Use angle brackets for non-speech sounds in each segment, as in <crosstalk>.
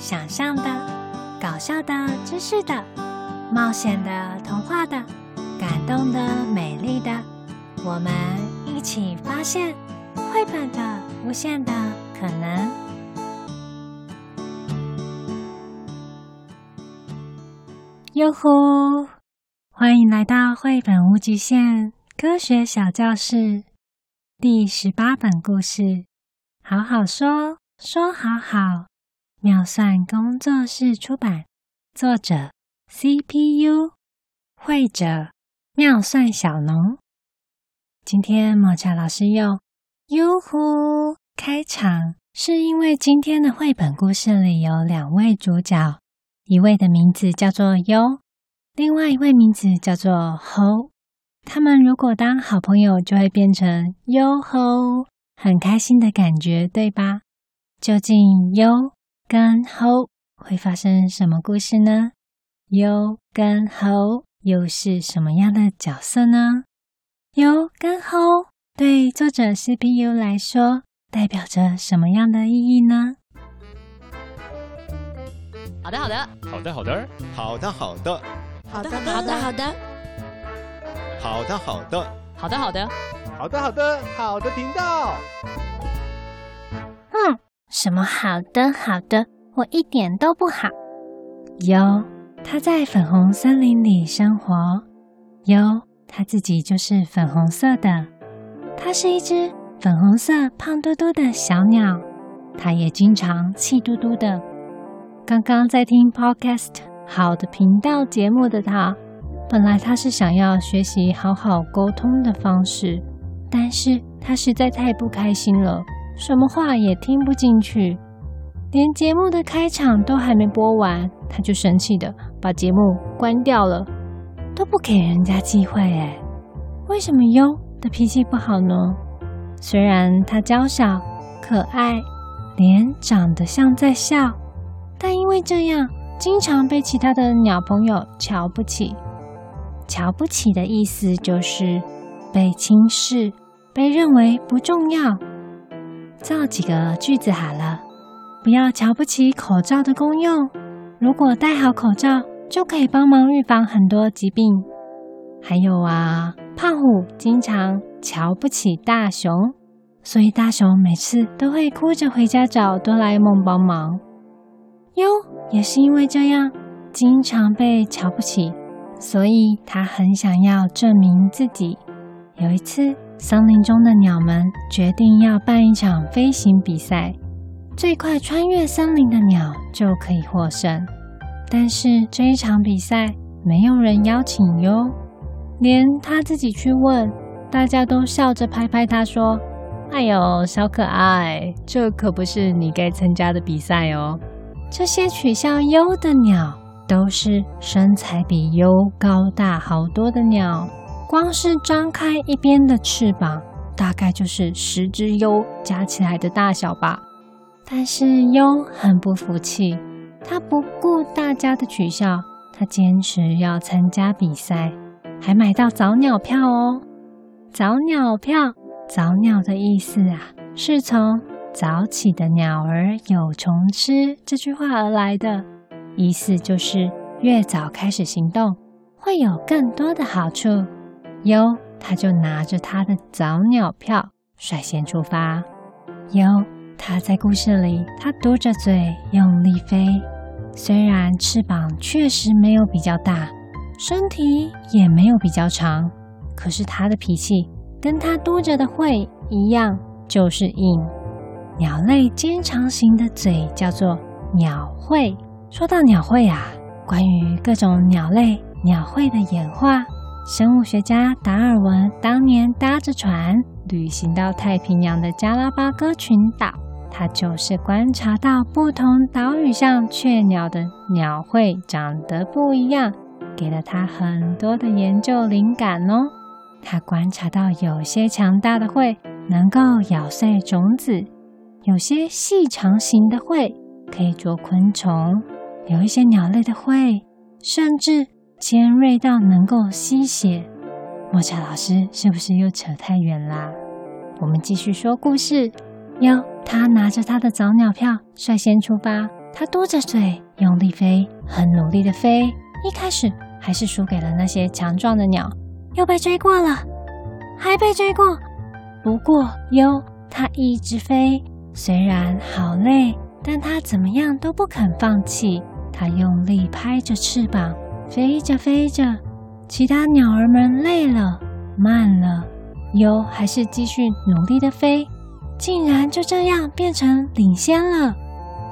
想象的、搞笑的、知识的、冒险的、童话的、感动的、美丽的，我们一起发现绘本的无限的可能。哟呼！欢迎来到绘本无极限科学小教室第十八本故事。好好说，说好好。妙算工作室出版，作者 CPU，绘者妙算小农。今天抹茶老师用“哟呼”开场，是因为今天的绘本故事里有两位主角，一位的名字叫做哟，另外一位名字叫做吼。他们如果当好朋友，就会变成哟吼。很开心的感觉，对吧？究竟哟跟吼会发生什么故事呢？哟跟吼又是什么样的角色呢？哟跟吼对作者 CPU 来说代表着什么样的意义呢？好的，好的，好的，好的，好的，好的，好的，好的，好的，好的，好的，好的，好的。好的，好的，好的频道。什么好的，好的，我一点都不好。哟，它在粉红森林里生活。哟，它自己就是粉红色的。它是一只粉红色、胖嘟嘟的小鸟。它也经常气嘟嘟的。刚刚在听 Podcast 好的频道节目的它，本来它是想要学习好好沟通的方式。但是他实在太不开心了，什么话也听不进去，连节目的开场都还没播完，他就生气的把节目关掉了，都不给人家机会哎，为什么哟的脾气不好呢？虽然他娇小可爱，脸长得像在笑，但因为这样，经常被其他的鸟朋友瞧不起。瞧不起的意思就是被轻视。被认为不重要，造几个句子好了。不要瞧不起口罩的功用。如果戴好口罩，就可以帮忙预防很多疾病。还有啊，胖虎经常瞧不起大熊，所以大熊每次都会哭着回家找哆啦 A 梦帮忙。哟，也是因为这样，经常被瞧不起，所以他很想要证明自己。有一次。森林中的鸟们决定要办一场飞行比赛，最快穿越森林的鸟就可以获胜。但是这一场比赛没有人邀请哟，连他自己去问，大家都笑着拍拍他说：“哎呦，小可爱，这可不是你该参加的比赛哦。”这些取笑优的鸟，都是身材比优高大好多的鸟。光是张开一边的翅膀，大概就是十只哟加起来的大小吧。但是哟很不服气，他不顾大家的取笑，他坚持要参加比赛，还买到早鸟票哦。早鸟票，早鸟的意思啊，是从“早起的鸟儿有虫吃”这句话而来的，意思就是越早开始行动，会有更多的好处。哟，他就拿着他的早鸟票，率先出发。哟，他在故事里，他嘟着嘴，用力飞。虽然翅膀确实没有比较大，身体也没有比较长，可是他的脾气跟他嘟着的喙一样，就是硬。鸟类尖长型的嘴叫做鸟喙。说到鸟喙啊，关于各种鸟类鸟喙的演化。生物学家达尔文当年搭着船旅行到太平洋的加拉巴哥群岛，他就是观察到不同岛屿上雀鸟的鸟喙长得不一样，给了他很多的研究灵感哦。他观察到有些强大的喙能够咬碎种子，有些细长型的喙可以捉昆虫，有一些鸟类的喙甚至。尖锐到能够吸血，抹茶老师是不是又扯太远啦？我们继续说故事。哟，他拿着他的早鸟票，率先出发，他嘟着嘴，用力飞，很努力的飞。一开始还是输给了那些强壮的鸟，又被追过了，还被追过。不过哟，他一直飞，虽然好累，但他怎么样都不肯放弃。他用力拍着翅膀，飞着飞着，其他鸟儿们累了，慢了，哟还是继续努力的飞，竟然就这样变成领先了。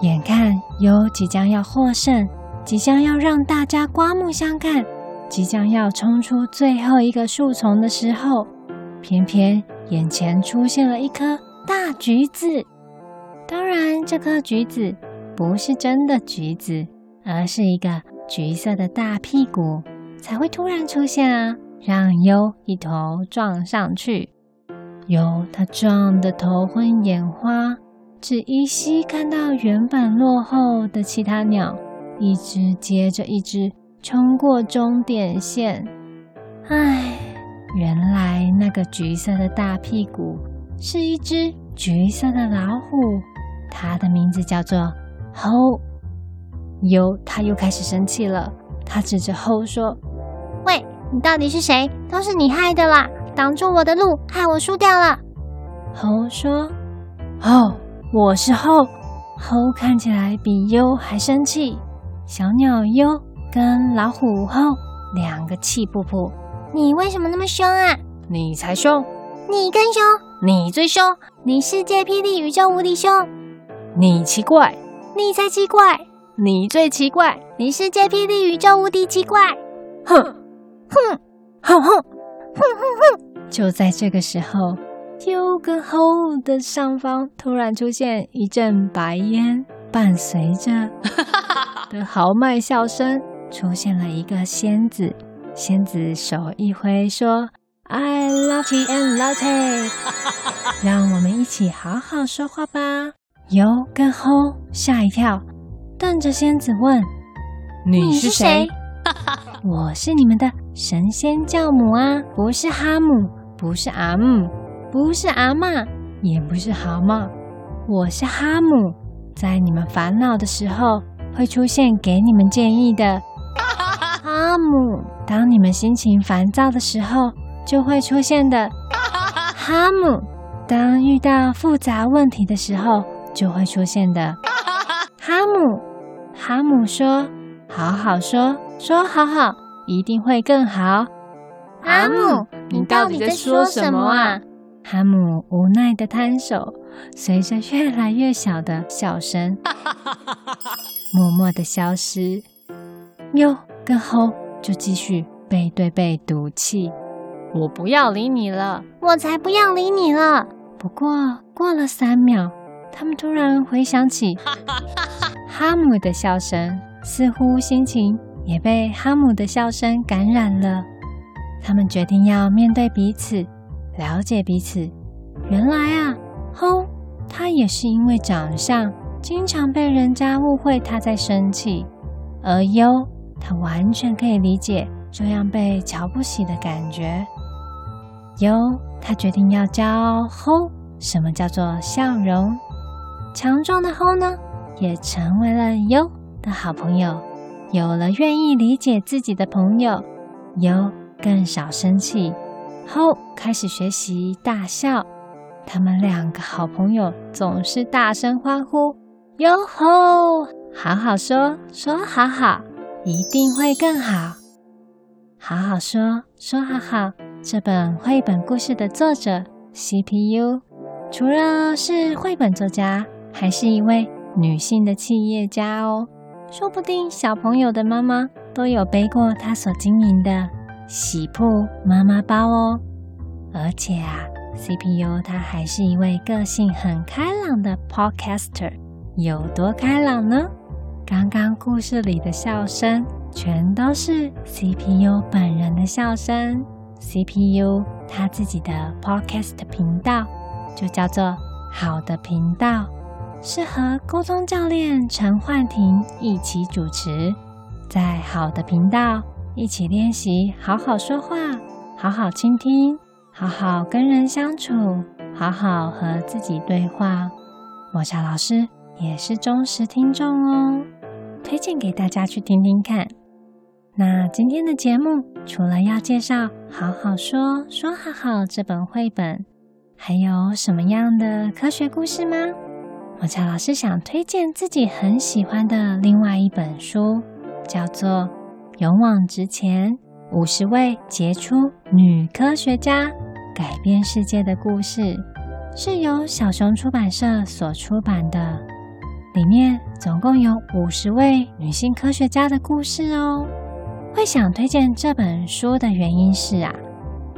眼看哟即将要获胜，即将要让大家刮目相看，即将要冲出最后一个树丛的时候，偏偏眼前出现了一颗大橘子。当然，这颗橘子不是真的橘子，而是一个橘色的大屁股才会突然出现啊，让优一头撞上去。哟，他撞得头昏眼花。只依稀看到原本落后的其他鸟，一只接着一只冲过终点线。唉，原来那个橘色的大屁股是一只橘色的老虎，它的名字叫做吼。哟，他又开始生气了，他指着吼说：“喂，你到底是谁？都是你害的啦！挡住我的路，害我输掉了。”猴说：“哦。”我是猴。”猴看起来比哟还生气。小鸟哟跟老虎吼两个气噗噗。你为什么那么凶啊？你才凶！你更凶！你最凶！你世界霹雳宇宙无敌凶！你奇怪！你才奇怪！你最奇怪！你是界霹雳宇宙无敌奇怪！哼哼哼哼哼哼哼！就在这个时候。哟跟吼的上方突然出现一阵白烟，伴随着 <laughs> 的豪迈笑声，出现了一个仙子。仙子手一挥说：“I love tea and latte。<laughs> ”让我们一起好好说话吧。哟跟吼吓一跳，瞪着仙子问：“你是谁？”“ <laughs> 我是你们的神仙教母啊，不是哈姆，不是阿姆。”不是阿嬷，也不是蛤蟆，我是哈姆，在你们烦恼的时候会出现给你们建议的。<laughs> 哈姆，当你们心情烦躁的时候就会出现的。<laughs> 哈姆，当遇到复杂问题的时候就会出现的。哈姆，说：“好好说，说好好，一定会更好。”哈姆，你到底在说什么啊？哈姆无奈的摊手，随着越来越小的笑声，默默的消失。哟跟吼就继续背对背赌气。我不要理你了，我才不要理你了。不过过了三秒，他们突然回想起 <laughs> 哈姆的笑声，似乎心情也被哈姆的笑声感染了。他们决定要面对彼此。了解彼此，原来啊，吼，他也是因为长相，经常被人家误会他在生气；而哟，他完全可以理解这样被瞧不起的感觉。哟，他决定要教吼什么叫做笑容。强壮的吼呢，也成为了优的好朋友。有了愿意理解自己的朋友，优更少生气。吼开始学习大笑，他们两个好朋友总是大声欢呼：“哟吼！好好说，说好好，一定会更好。好好说，说好好。”这本绘本故事的作者 CPU，除了是绘本作家，还是一位女性的企业家哦。说不定小朋友的妈妈都有背过她所经营的。喜铺妈妈包哦，而且啊，CPU 他还是一位个性很开朗的 Podcaster，有多开朗呢？刚刚故事里的笑声全都是 CPU 本人的笑声。CPU 他自己的 Podcast 频道就叫做“好的频道”，是和沟通教练陈焕婷一起主持，在“好的频道”。一起练习，好好说话，好好倾听，好好跟人相处，好好和自己对话。抹茶老师也是忠实听众哦，推荐给大家去听听看。那今天的节目除了要介绍《好好说说好好》这本绘本，还有什么样的科学故事吗？抹茶老师想推荐自己很喜欢的另外一本书，叫做《勇往直前：五十位杰出女科学家改变世界的故事》。是由小熊出版社所出版的，里面总共有五十位女性科学家的故事哦。会想推荐这本书的原因是啊，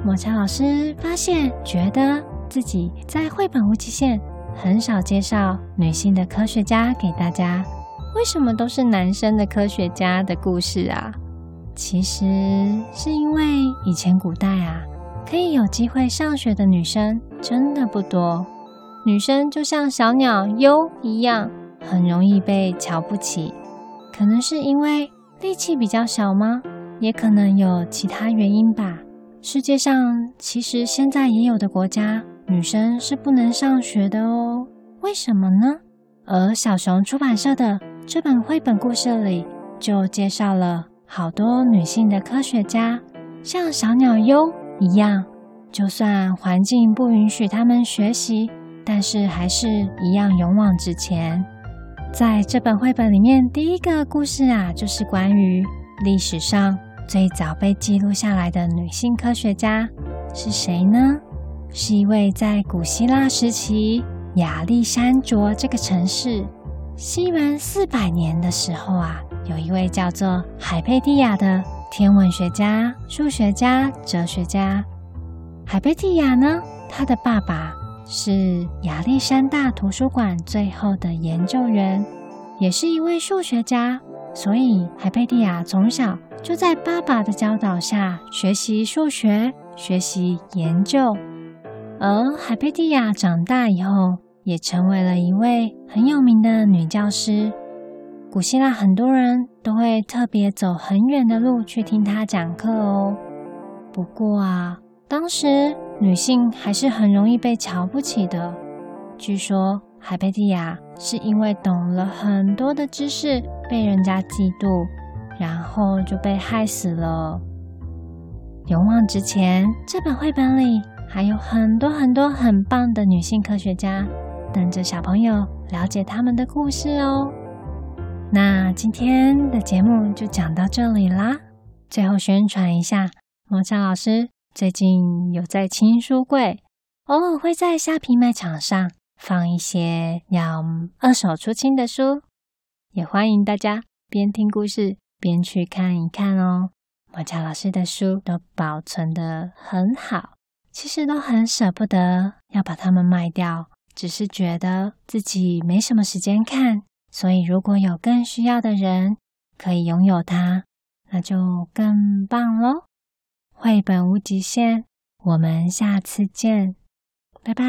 抹茶老师发现觉得自己在绘本无极限很少介绍女性的科学家给大家，为什么都是男生的科学家的故事啊？其实是因为以前古代啊。可以有机会上学的女生真的不多，女生就像小鸟优一样，很容易被瞧不起。可能是因为力气比较小吗？也可能有其他原因吧。世界上其实现在也有的国家，女生是不能上学的哦。为什么呢？而小熊出版社的这本绘本故事里，就介绍了好多女性的科学家，像小鸟优。一样，就算环境不允许他们学习，但是还是一样勇往直前。在这本绘本里面，第一个故事啊，就是关于历史上最早被记录下来的女性科学家是谁呢？是一位在古希腊时期亚历山卓这个城市，西元四百年的时候啊，有一位叫做海佩蒂亚的。天文学家、数学家、哲学家，海贝蒂亚呢？他的爸爸是亚历山大图书馆最后的研究员，也是一位数学家。所以海贝蒂亚从小就在爸爸的教导下学习数学、学习研究。而海贝蒂亚长大以后，也成为了一位很有名的女教师。古希腊很多人都会特别走很远的路去听她讲课哦。不过啊，当时女性还是很容易被瞧不起的。据说海贝蒂亚是因为懂了很多的知识，被人家嫉妒，然后就被害死了。勇往直前这本绘本里还有很多很多很棒的女性科学家，等着小朋友了解他们的故事哦。那今天的节目就讲到这里啦。最后宣传一下，抹茶老师最近有在青书柜，偶尔会在虾皮卖场上放一些要二手出清的书，也欢迎大家边听故事边去看一看哦。抹茶老师的书都保存得很好，其实都很舍不得要把它们卖掉，只是觉得自己没什么时间看。所以，如果有更需要的人可以拥有它，那就更棒喽！绘本无极限，我们下次见，拜拜。